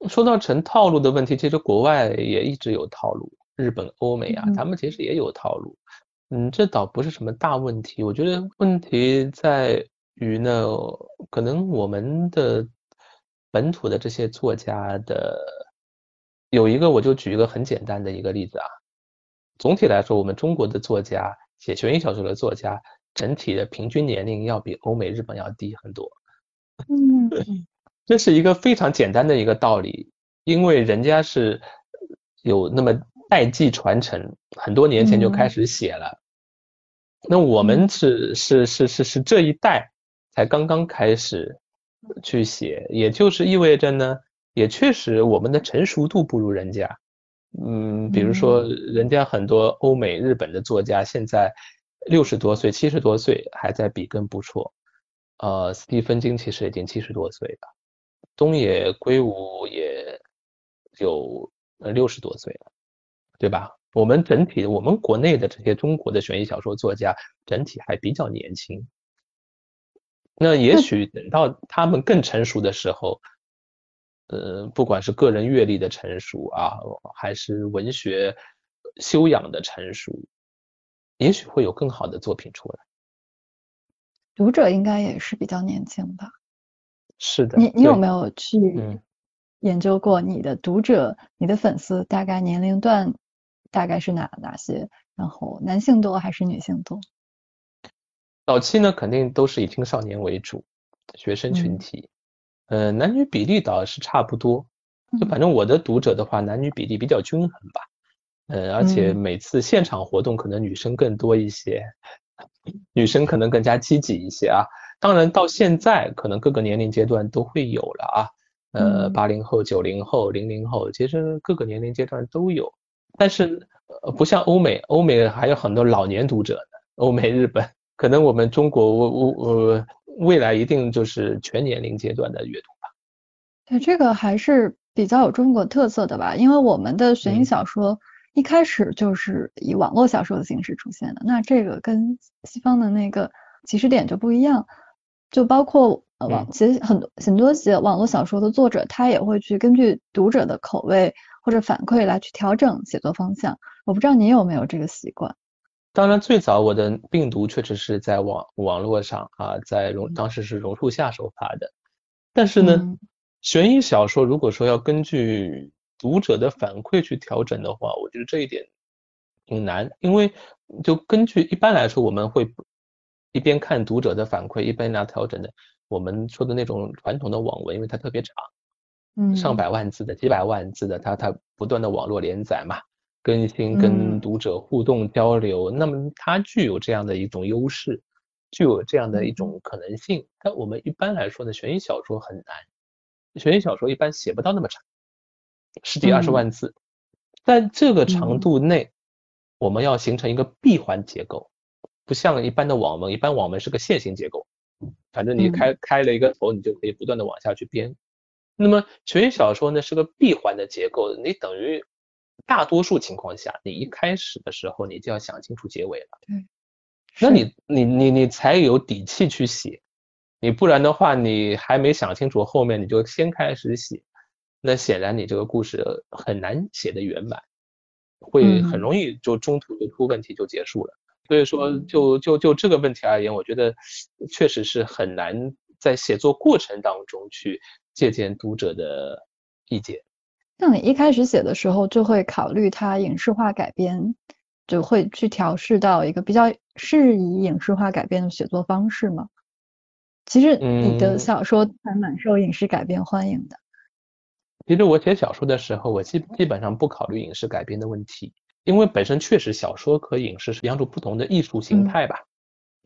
说到成套路的问题，其实国外也一直有套路，日本、欧美啊，他们其实也有套路。嗯，这倒不是什么大问题。我觉得问题在于呢，可能我们的本土的这些作家的有一个，我就举一个很简单的一个例子啊。总体来说，我们中国的作家写悬疑小说的作家，整体的平均年龄要比欧美、日本要低很多。嗯，这是一个非常简单的一个道理，因为人家是有那么代际传承，很多年前就开始写了。那我们是是是是是这一代才刚刚开始去写，也就是意味着呢，也确实我们的成熟度不如人家。嗯，比如说人家很多欧美、日本的作家现在六十多岁、七十多岁还在笔耕不辍。呃，斯蒂芬金其实已经七十多岁了，东野圭吾也有呃六十多岁了，对吧？我们整体，我们国内的这些中国的悬疑小说作家，整体还比较年轻。那也许等到他们更成熟的时候，呃，不管是个人阅历的成熟啊，还是文学修养的成熟，也许会有更好的作品出来。读者应该也是比较年轻吧？是的。你你有没有去研究过你的读者、你的粉丝大概年龄段？大概是哪哪些？然后男性多还是女性多？早期呢，肯定都是以青少年为主，学生群体。呃，男女比例倒是差不多。就反正我的读者的话，男女比例比较均衡吧。呃，而且每次现场活动可能女生更多一些，女生可能更加积极一些啊。当然到现在，可能各个年龄阶段都会有了啊。呃，八零后、九零后、零零后，其实各个年龄阶段都有。但是，呃，不像欧美，欧美还有很多老年读者呢。欧美、日本，可能我们中国，我我我未来一定就是全年龄阶段的阅读吧。对，这个还是比较有中国特色的吧，因为我们的悬疑小说一开始就是以网络小说的形式出现的，那这个跟西方的那个起始点就不一样。就包括呃网，其实很多很多写网络小说的作者，他也会去根据读者的口味。或者反馈来去调整写作方向，我不知道您有没有这个习惯。当然，最早我的病毒确实是在网网络上啊，在榕当时是榕树下首发的。但是呢，悬疑小说如果说要根据读者的反馈去调整的话，我觉得这一点挺难，因为就根据一般来说，我们会一边看读者的反馈，一边来调整的。我们说的那种传统的网文，因为它特别长。上百万字的、几百万字的，它它不断的网络连载嘛，更新跟读者互动交流，那么它具有这样的一种优势，具有这样的一种可能性。但我们一般来说呢，悬疑小说很难，悬疑小说一般写不到那么长，十几二十万字，但这个长度内，我们要形成一个闭环结构，不像一般的网文，一般网文是个线性结构，反正你开开了一个头，你就可以不断的往下去编。那么悬疑小说呢是个闭环的结构，你等于大多数情况下，你一开始的时候你就要想清楚结尾了。对，那你你你你才有底气去写，你不然的话，你还没想清楚后面你就先开始写，那显然你这个故事很难写的圆满，会很容易就中途就出问题就结束了。所以说，就就就这个问题而言，我觉得确实是很难在写作过程当中去。借鉴读者的意见。那你一开始写的时候，就会考虑它影视化改编，就会去调试到一个比较适宜影视化改编的写作方式吗？其实你的小说还蛮受影视改编欢迎的。其实我写小说的时候，我基基本上不考虑影视改编的问题，因为本身确实小说和影视是两种不同的艺术形态吧，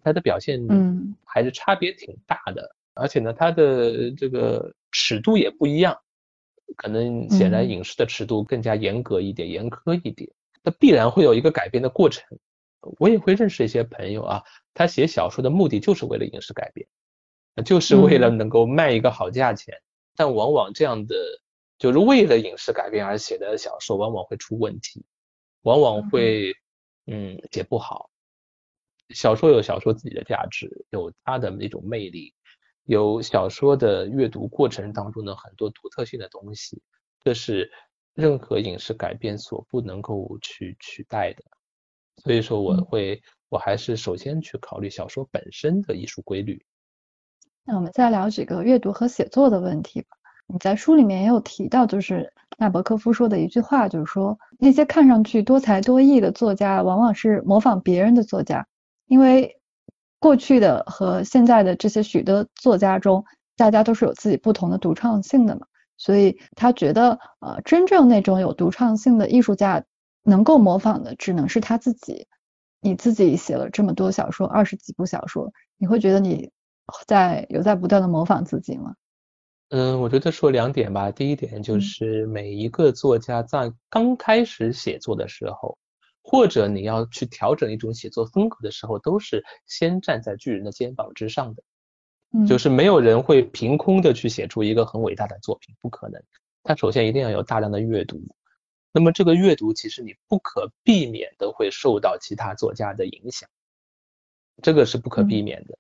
它的表现嗯还是差别挺大的，而且呢，它的这个尺度也不一样，可能显然影视的尺度更加严格一点、严苛一点，那必然会有一个改编的过程。我也会认识一些朋友啊，他写小说的目的就是为了影视改编，就是为了能够卖一个好价钱，但往往这样的。就是为了影视改编而写的小说，往往会出问题，往往会嗯写不好。小说有小说自己的价值，有它的那种魅力，有小说的阅读过程当中的很多独特性的东西，这是任何影视改编所不能够去取代的。所以说，我会我还是首先去考虑小说本身的艺术规律。那我们再聊几个阅读和写作的问题吧。你在书里面也有提到，就是纳博科夫说的一句话，就是说那些看上去多才多艺的作家，往往是模仿别人的作家，因为过去的和现在的这些许多作家中，大家都是有自己不同的独创性的嘛，所以他觉得，呃，真正那种有独创性的艺术家，能够模仿的只能是他自己。你自己写了这么多小说，二十几部小说，你会觉得你在有在不断的模仿自己吗？嗯，我觉得说两点吧。第一点就是每一个作家在刚开始写作的时候，或者你要去调整一种写作风格的时候，都是先站在巨人的肩膀之上的。嗯，就是没有人会凭空的去写出一个很伟大的作品，不可能。他首先一定要有大量的阅读，那么这个阅读其实你不可避免的会受到其他作家的影响，这个是不可避免的。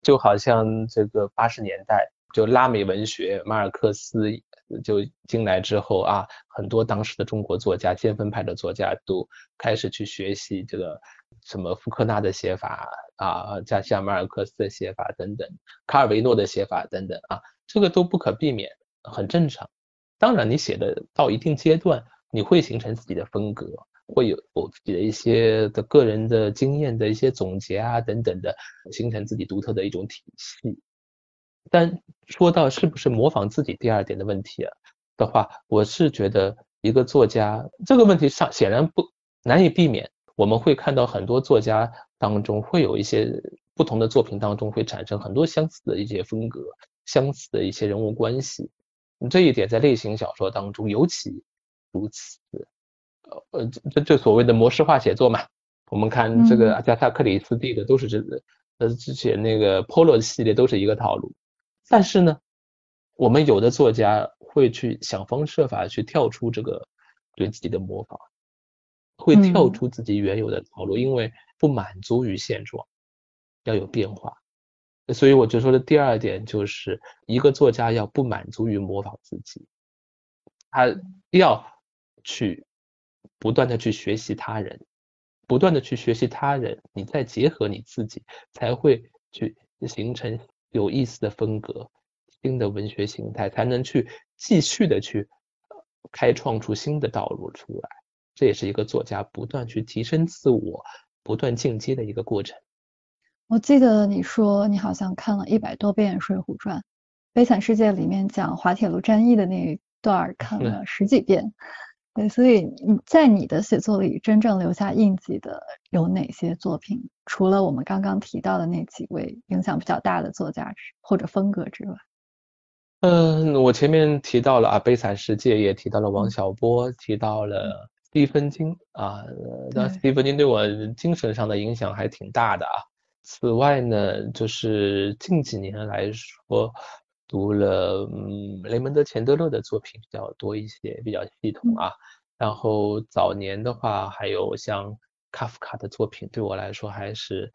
就好像这个八十年代。就拉美文学，马尔克斯就进来之后啊，很多当时的中国作家，先锋派的作家都开始去学习这个什么福克纳的写法啊，加西亚马尔克斯的写法等等，卡尔维诺的写法等等啊，这个都不可避免，很正常。当然，你写的到一定阶段，你会形成自己的风格，会有自己的一些的个人的经验的一些总结啊等等的，形成自己独特的一种体系。但说到是不是模仿自己第二点的问题啊的话，我是觉得一个作家这个问题上显然不难以避免。我们会看到很多作家当中会有一些不同的作品当中会产生很多相似的一些风格、相似的一些人物关系。这一点在类型小说当中尤其如此。呃，这这所谓的模式化写作嘛，我们看这个阿加莎克里斯蒂的都是这呃之前那个 Polo 系列都是一个套路。但是呢，我们有的作家会去想方设法去跳出这个对自己的模仿，会跳出自己原有的套路，因为不满足于现状，要有变化。所以我就说的第二点就是，一个作家要不满足于模仿自己，他要去不断的去学习他人，不断的去学习他人，你再结合你自己，才会去形成。有意思的风格，新的文学形态，才能去继续的去开创出新的道路出来。这也是一个作家不断去提升自我、不断进阶的一个过程。我记得你说你好像看了一百多遍《水浒传》，《悲惨世界》里面讲滑铁卢战役的那一段看了十几遍。对，所以你在你的写作里真正留下印记的有哪些作品？除了我们刚刚提到的那几位影响比较大的作家或者风格之外，嗯，我前面提到了啊，《悲惨世界》也提到了王小波，提到了斯蒂芬金啊，那斯蒂芬金对我精神上的影响还挺大的啊。此外呢，就是近几年来说。读了嗯雷蒙德·钱德勒的作品比较多一些，比较系统啊。然后早年的话，还有像卡夫卡的作品，对我来说还是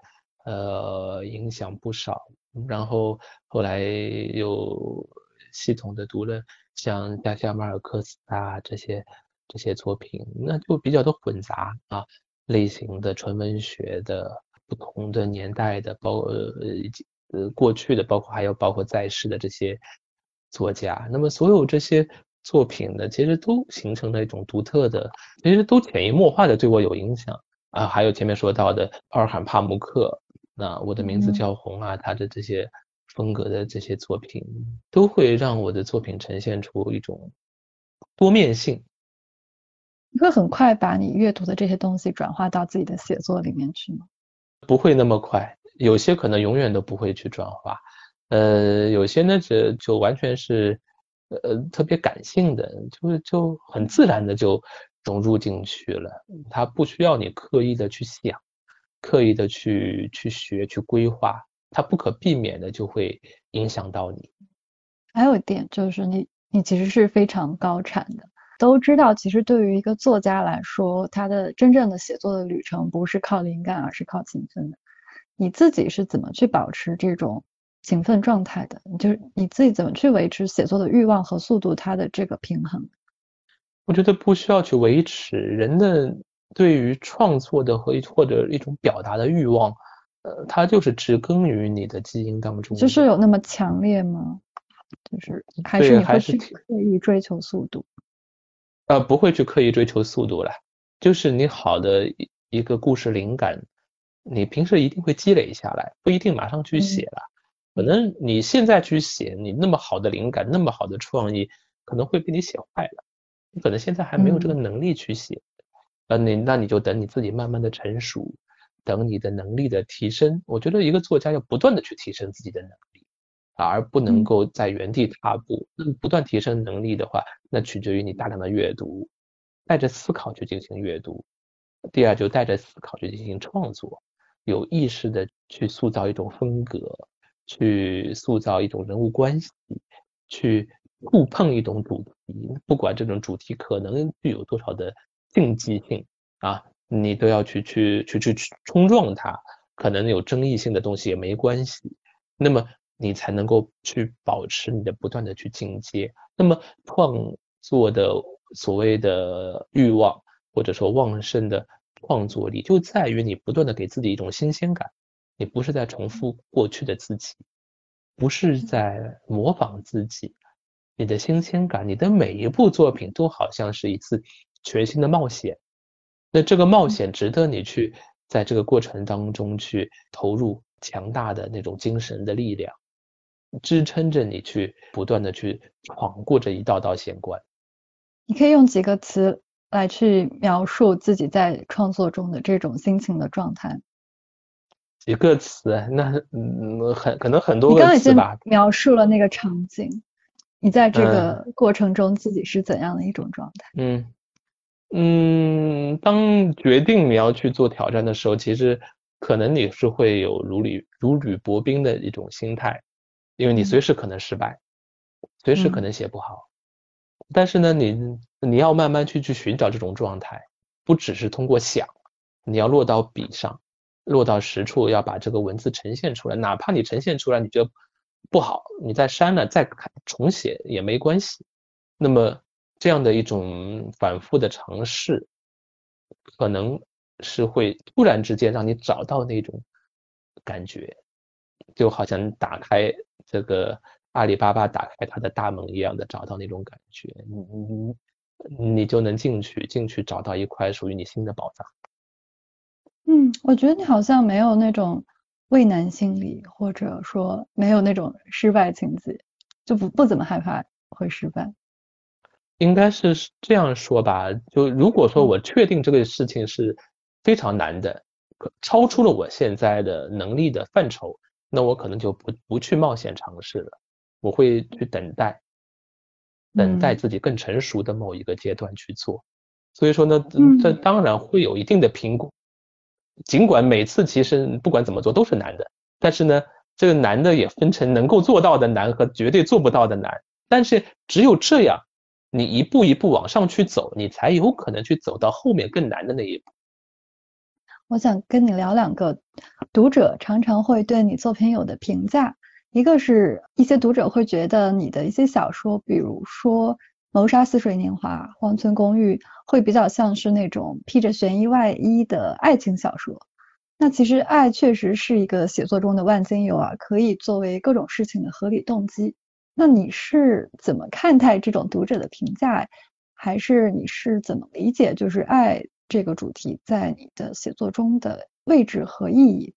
呃影响不少。然后后来又系统的读了像加西亚·马尔克斯啊这些这些作品，那就比较的混杂啊，类型的纯文学的，不同的年代的，包呃。呃，过去的包括还有包括在世的这些作家，那么所有这些作品呢，其实都形成了一种独特的，其实都潜移默化的对我有影响啊。还有前面说到的奥尔罕帕慕克，那我的名字叫红啊，他的这些风格的这些作品，都会让我的作品呈现出一种多面性。你会很快把你阅读的这些东西转化到自己的写作里面去吗？不会那么快，有些可能永远都不会去转化。呃，有些呢，就就完全是呃特别感性的，就就很自然的就融入进去了。它不需要你刻意的去想，刻意的去去学去规划，它不可避免的就会影响到你。还有一点就是你你其实是非常高产的，都知道，其实对于一个作家来说，他的真正的写作的旅程不是靠灵感，而是靠勤奋的。你自己是怎么去保持这种？勤奋状态的，就是你自己怎么去维持写作的欲望和速度，它的这个平衡？我觉得不需要去维持人的对于创作的和或者一种表达的欲望，呃，它就是植根于你的基因当中。就是有那么强烈吗？就是还是你会去刻意追求速度？呃，不会去刻意追求速度了，就是你好的一一个故事灵感，你平时一定会积累下来，不一定马上去写了。可能你现在去写，你那么好的灵感，那么好的创意，可能会被你写坏了。你可能现在还没有这个能力去写，呃，你那你就等你自己慢慢的成熟，等你的能力的提升。我觉得一个作家要不断的去提升自己的能力，而不能够在原地踏步。那不断提升能力的话，那取决于你大量的阅读，带着思考去进行阅读。第二，就带着思考去进行创作，有意识的去塑造一种风格。去塑造一种人物关系，去触碰一种主题，不管这种主题可能具有多少的竞技性啊，你都要去去去去去冲撞它，可能有争议性的东西也没关系，那么你才能够去保持你的不断的去进阶。那么创作的所谓的欲望或者说旺盛的创作力，就在于你不断的给自己一种新鲜感。你不是在重复过去的自己，不是在模仿自己，你的新鲜感，你的每一部作品都好像是一次全新的冒险。那这个冒险值得你去在这个过程当中去投入强大的那种精神的力量，支撑着你去不断的去闯过这一道道险关。你可以用几个词来去描述自己在创作中的这种心情的状态。几个词，那嗯很可能很多个词吧。描述了那个场景，你在这个过程中自己是怎样的一种状态？嗯嗯，当决定你要去做挑战的时候，其实可能你是会有如履如履薄冰的一种心态，因为你随时可能失败，随时可能写不好。但是呢，你你要慢慢去去寻找这种状态，不只是通过想，你要落到笔上。落到实处，要把这个文字呈现出来，哪怕你呈现出来你觉得不好，你再删了再重写也没关系。那么这样的一种反复的尝试，可能是会突然之间让你找到那种感觉，就好像打开这个阿里巴巴打开它的大门一样的找到那种感觉，你你你就能进去，进去找到一块属于你新的宝藏。嗯，我觉得你好像没有那种畏难心理，或者说没有那种失败情节，就不不怎么害怕会失败。应该是这样说吧，就如果说我确定这个事情是非常难的，超出了我现在的能力的范畴，那我可能就不不去冒险尝试了，我会去等待，等待自己更成熟的某一个阶段去做。所以说呢，这当然会有一定的评估。尽管每次其实不管怎么做都是难的，但是呢，这个难的也分成能够做到的难和绝对做不到的难。但是只有这样，你一步一步往上去走，你才有可能去走到后面更难的那一步。我想跟你聊两个读者常常会对你作品有的评价，一个是一些读者会觉得你的一些小说，比如说。谋杀似水年华、荒村公寓会比较像是那种披着悬疑外衣的爱情小说。那其实爱确实是一个写作中的万金油啊，可以作为各种事情的合理动机。那你是怎么看待这种读者的评价？还是你是怎么理解就是爱这个主题在你的写作中的位置和意义？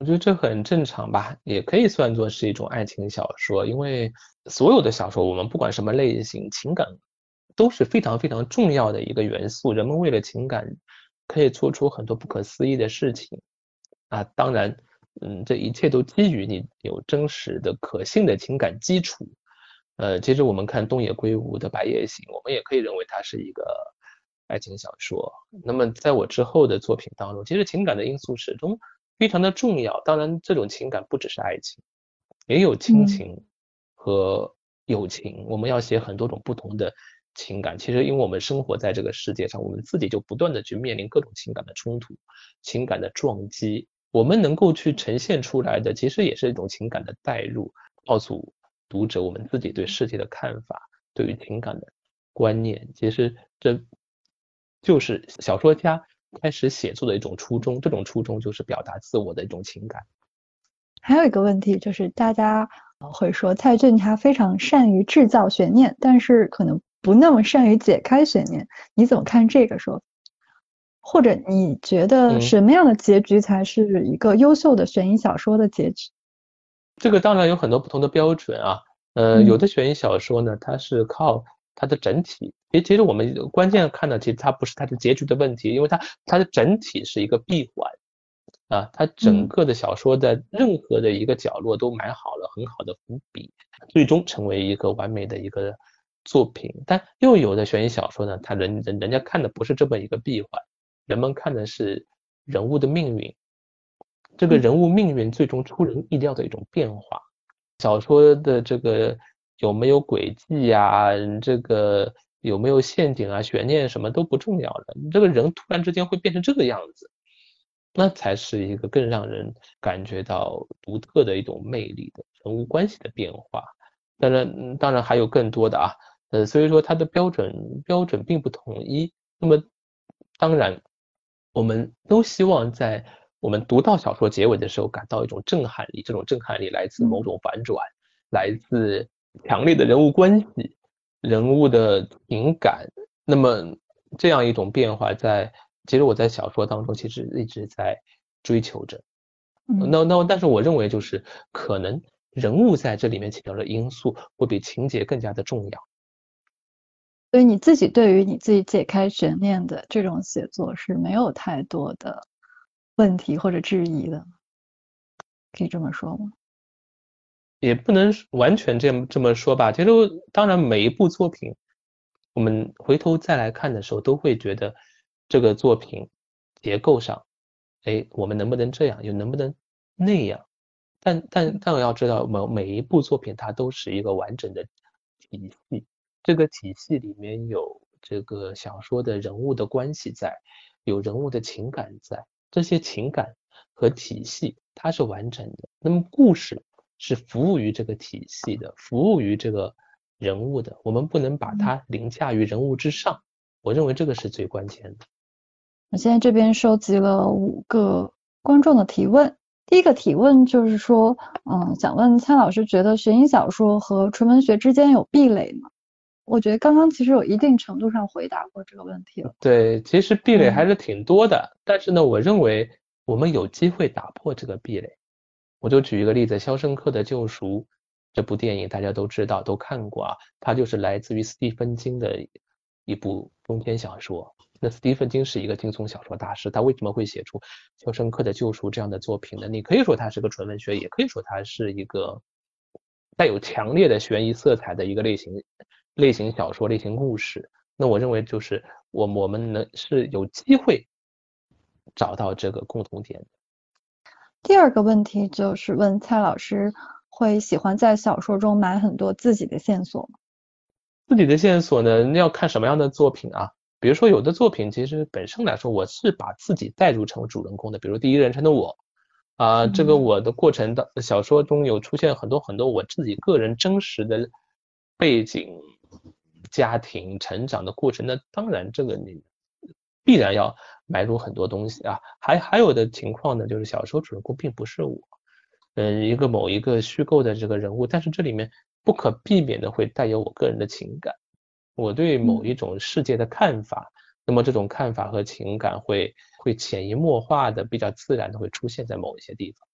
我觉得这很正常吧，也可以算作是一种爱情小说，因为所有的小说，我们不管什么类型，情感都是非常非常重要的一个元素。人们为了情感，可以做出很多不可思议的事情啊。当然，嗯，这一切都基于你有真实的、可信的情感基础。呃，其实我们看东野圭吾的《白夜行》，我们也可以认为它是一个爱情小说。那么在我之后的作品当中，其实情感的因素始终。非常的重要，当然这种情感不只是爱情，也有亲情和友情。我们要写很多种不同的情感。其实，因为我们生活在这个世界上，我们自己就不断的去面临各种情感的冲突、情感的撞击。我们能够去呈现出来的，其实也是一种情感的代入，告诉读者我们自己对世界的看法、对于情感的观念。其实这就是小说家。开始写作的一种初衷，这种初衷就是表达自我的一种情感。还有一个问题就是，大家会说蔡骏他非常善于制造悬念，但是可能不那么善于解开悬念。你怎么看这个说？或者你觉得什么样的结局才是一个优秀的悬疑小说的结局？这个当然有很多不同的标准啊。呃，有的悬疑小说呢，它是靠。它的整体，其其实我们关键看的，其实它不是它的结局的问题，因为它它的整体是一个闭环。啊，它整个的小说的任何的一个角落都埋好了很好的伏笔，最终成为一个完美的一个作品。但又有的悬疑小说呢，它人人人家看的不是这么一个闭环，人们看的是人物的命运，这个人物命运最终出人意料的一种变化，小说的这个。有没有轨迹呀？这个有没有陷阱啊？悬念什么都不重要的。你这个人突然之间会变成这个样子，那才是一个更让人感觉到独特的一种魅力的人物关系的变化。当然，当然还有更多的啊。呃，所以说它的标准标准并不统一。那么，当然，我们都希望在我们读到小说结尾的时候感到一种震撼力。这种震撼力来自某种反转，来自。强烈的人物关系、人物的情感，那么这样一种变化，在其实我在小说当中其实一直在追求着。那那但是我认为就是可能人物在这里面起到的因素会比情节更加的重要。所以你自己对于你自己解开悬念的这种写作是没有太多的问题或者质疑的，可以这么说吗？也不能完全这么这么说吧。其实，当然每一部作品，我们回头再来看的时候，都会觉得这个作品结构上，哎，我们能不能这样，又能不能那样？但但但我要知道，每每一部作品它都是一个完整的体系，这个体系里面有这个小说的人物的关系在，有人物的情感在，这些情感和体系它是完整的。那么故事。是服务于这个体系的，服务于这个人物的，我们不能把它凌驾于人物之上。我认为这个是最关键的。我现在这边收集了五个观众的提问，第一个提问就是说，嗯，想问蔡老师，觉得悬疑小说和纯文学之间有壁垒吗？我觉得刚刚其实有一定程度上回答过这个问题了。对，其实壁垒还是挺多的，但是呢，我认为我们有机会打破这个壁垒。我就举一个例子，《肖申克的救赎》这部电影大家都知道，都看过啊。它就是来自于斯蒂芬金的一部中篇小说。那斯蒂芬金是一个惊悚小说大师，他为什么会写出《肖申克的救赎》这样的作品呢？你可以说它是个纯文学，也可以说它是一个带有强烈的悬疑色彩的一个类型类型小说类型故事。那我认为就是我我们能是有机会找到这个共同点。第二个问题就是问蔡老师会喜欢在小说中埋很多自己的线索吗？自己的线索呢，要看什么样的作品啊。比如说有的作品其实本身来说，我是把自己代入成主人公的，比如第一人称的我啊，这个我的过程的小说中有出现很多很多我自己个人真实的背景、家庭成长的过程。那当然这个你必然要。埋入很多东西啊，还还有的情况呢，就是小说主人公并不是我，嗯，一个某一个虚构的这个人物，但是这里面不可避免的会带有我个人的情感，我对某一种世界的看法，那么这种看法和情感会会潜移默化的比较自然的会出现在某一些地方。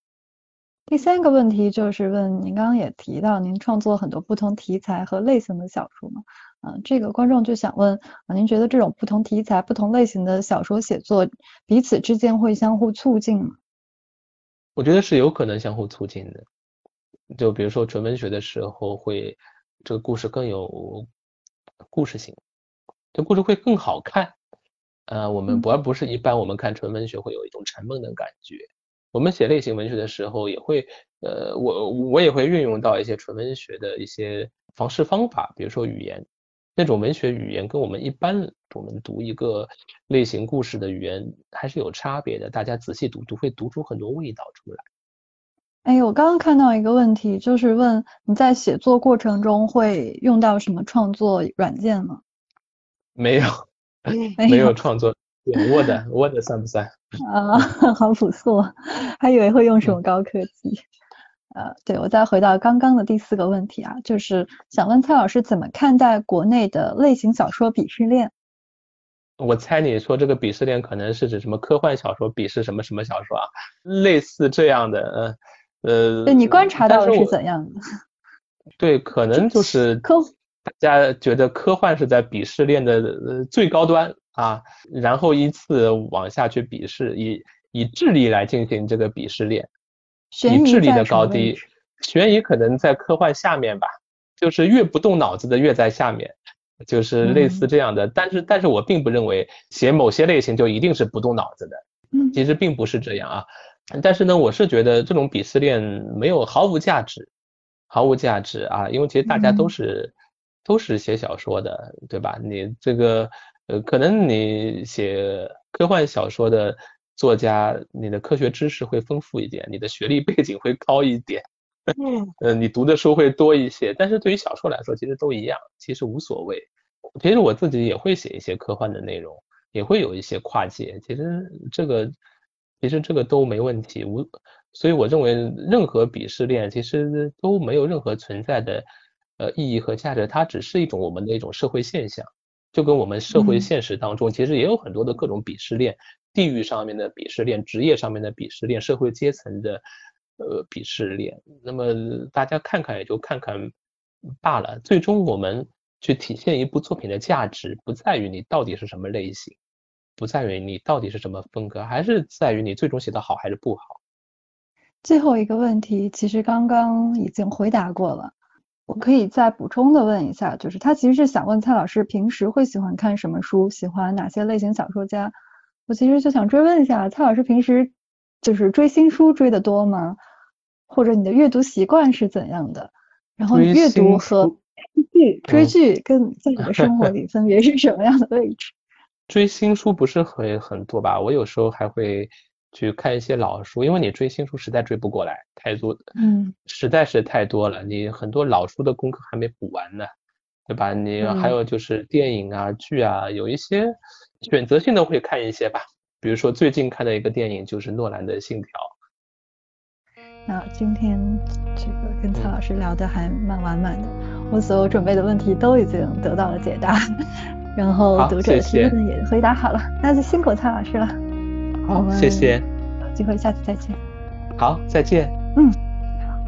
第三个问题就是问您刚刚也提到您创作很多不同题材和类型的小说嘛？嗯，这个观众就想问啊，您觉得这种不同题材、不同类型的小说写作彼此之间会相互促进吗？我觉得是有可能相互促进的。就比如说纯文学的时候，会这个故事更有故事性，这故事会更好看。呃，我们不而不是一般我们看纯文学会有一种沉闷的感觉。我们写类型文学的时候，也会呃，我我也会运用到一些纯文学的一些方式方法，比如说语言，那种文学语言跟我们一般我们读一个类型故事的语言还是有差别的。大家仔细读读，会读出很多味道出来。哎，我刚刚看到一个问题，就是问你在写作过程中会用到什么创作软件吗？没有，没有创作，Word，Word 算不算？啊，好朴素，还以为会用什么高科技。呃，对，我再回到刚刚的第四个问题啊，就是想问蔡老师怎么看待国内的类型小说鄙视链？我猜你说这个鄙视链可能是指什么科幻小说鄙视什么什么小说啊？类似这样的，呃。呃，对你观察到的是怎样的？对，可能就是科，大家觉得科幻是在鄙视链的最高端啊，然后依次往下去鄙视，以以智力来进行这个鄙视链，以智力的高低，悬疑可能在科幻下面吧，就是越不动脑子的越在下面，就是类似这样的。但是，但是我并不认为写某些类型就一定是不动脑子的，其实并不是这样啊。但是呢，我是觉得这种鄙视链没有毫无价值，毫无价值啊！因为其实大家都是都是写小说的，对吧？你这个呃，可能你写科幻小说的作家，你的科学知识会丰富一点，你的学历背景会高一点，嗯，呃，你读的书会多一些。但是对于小说来说，其实都一样，其实无所谓。其实我自己也会写一些科幻的内容，也会有一些跨界。其实这个。其实这个都没问题，无，所以我认为任何鄙视链其实都没有任何存在的呃意义和价值，它只是一种我们的一种社会现象，就跟我们社会现实当中其实也有很多的各种鄙视链，地域上面的鄙视链，职业上面的鄙视链，社会阶层的呃鄙视链，那么大家看看也就看看罢了，最终我们去体现一部作品的价值，不在于你到底是什么类型。不在于你到底是什么风格，还是在于你最终写的好还是不好。最后一个问题，其实刚刚已经回答过了，我可以再补充的问一下，就是他其实是想问蔡老师平时会喜欢看什么书，喜欢哪些类型小说家。我其实就想追问一下，蔡老师平时就是追新书追的多吗？或者你的阅读习惯是怎样的？然后阅读和剧追剧跟在你的生活里分别是什么样的位置？追新书不是很很多吧？我有时候还会去看一些老书，因为你追新书实在追不过来，太多，嗯，实在是太多了。你很多老书的功课还没补完呢，对吧？你还有就是电影啊、剧啊，有一些选择性的会看一些吧。比如说最近看的一个电影就是诺兰的《信条》。那今天这个跟蔡老师聊的还蛮完满的，我所有准备的问题都已经得到了解答。然后读者提问也回答好了，那就辛苦蔡老师了。好，谢谢。有机会下次再见。好，再见。嗯，好。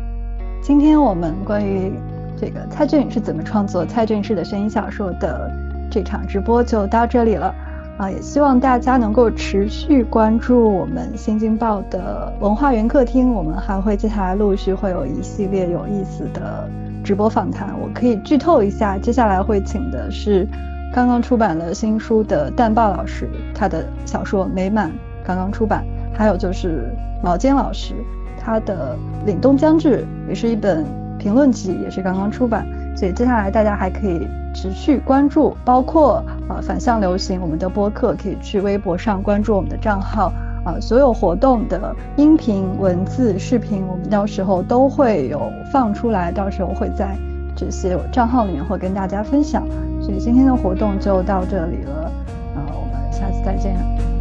今天我们关于这个蔡骏是怎么创作蔡骏式的悬疑小说的这场直播就到这里了。啊，也希望大家能够持续关注我们新京报的文化园客厅，我们还会接下来陆续会有一系列有意思的直播访谈。我可以剧透一下，接下来会请的是。刚刚出版了新书的淡豹老师，他的小说《美满》刚刚出版，还有就是毛尖老师，他的《凛冬将至》也是一本评论集，也是刚刚出版。所以接下来大家还可以持续关注，包括呃反向流行我们的播客，可以去微博上关注我们的账号啊，所有活动的音频、文字、视频，我们到时候都会有放出来，到时候会在这些账号里面会跟大家分享。所以今天的活动就到这里了，啊，我们下次再见。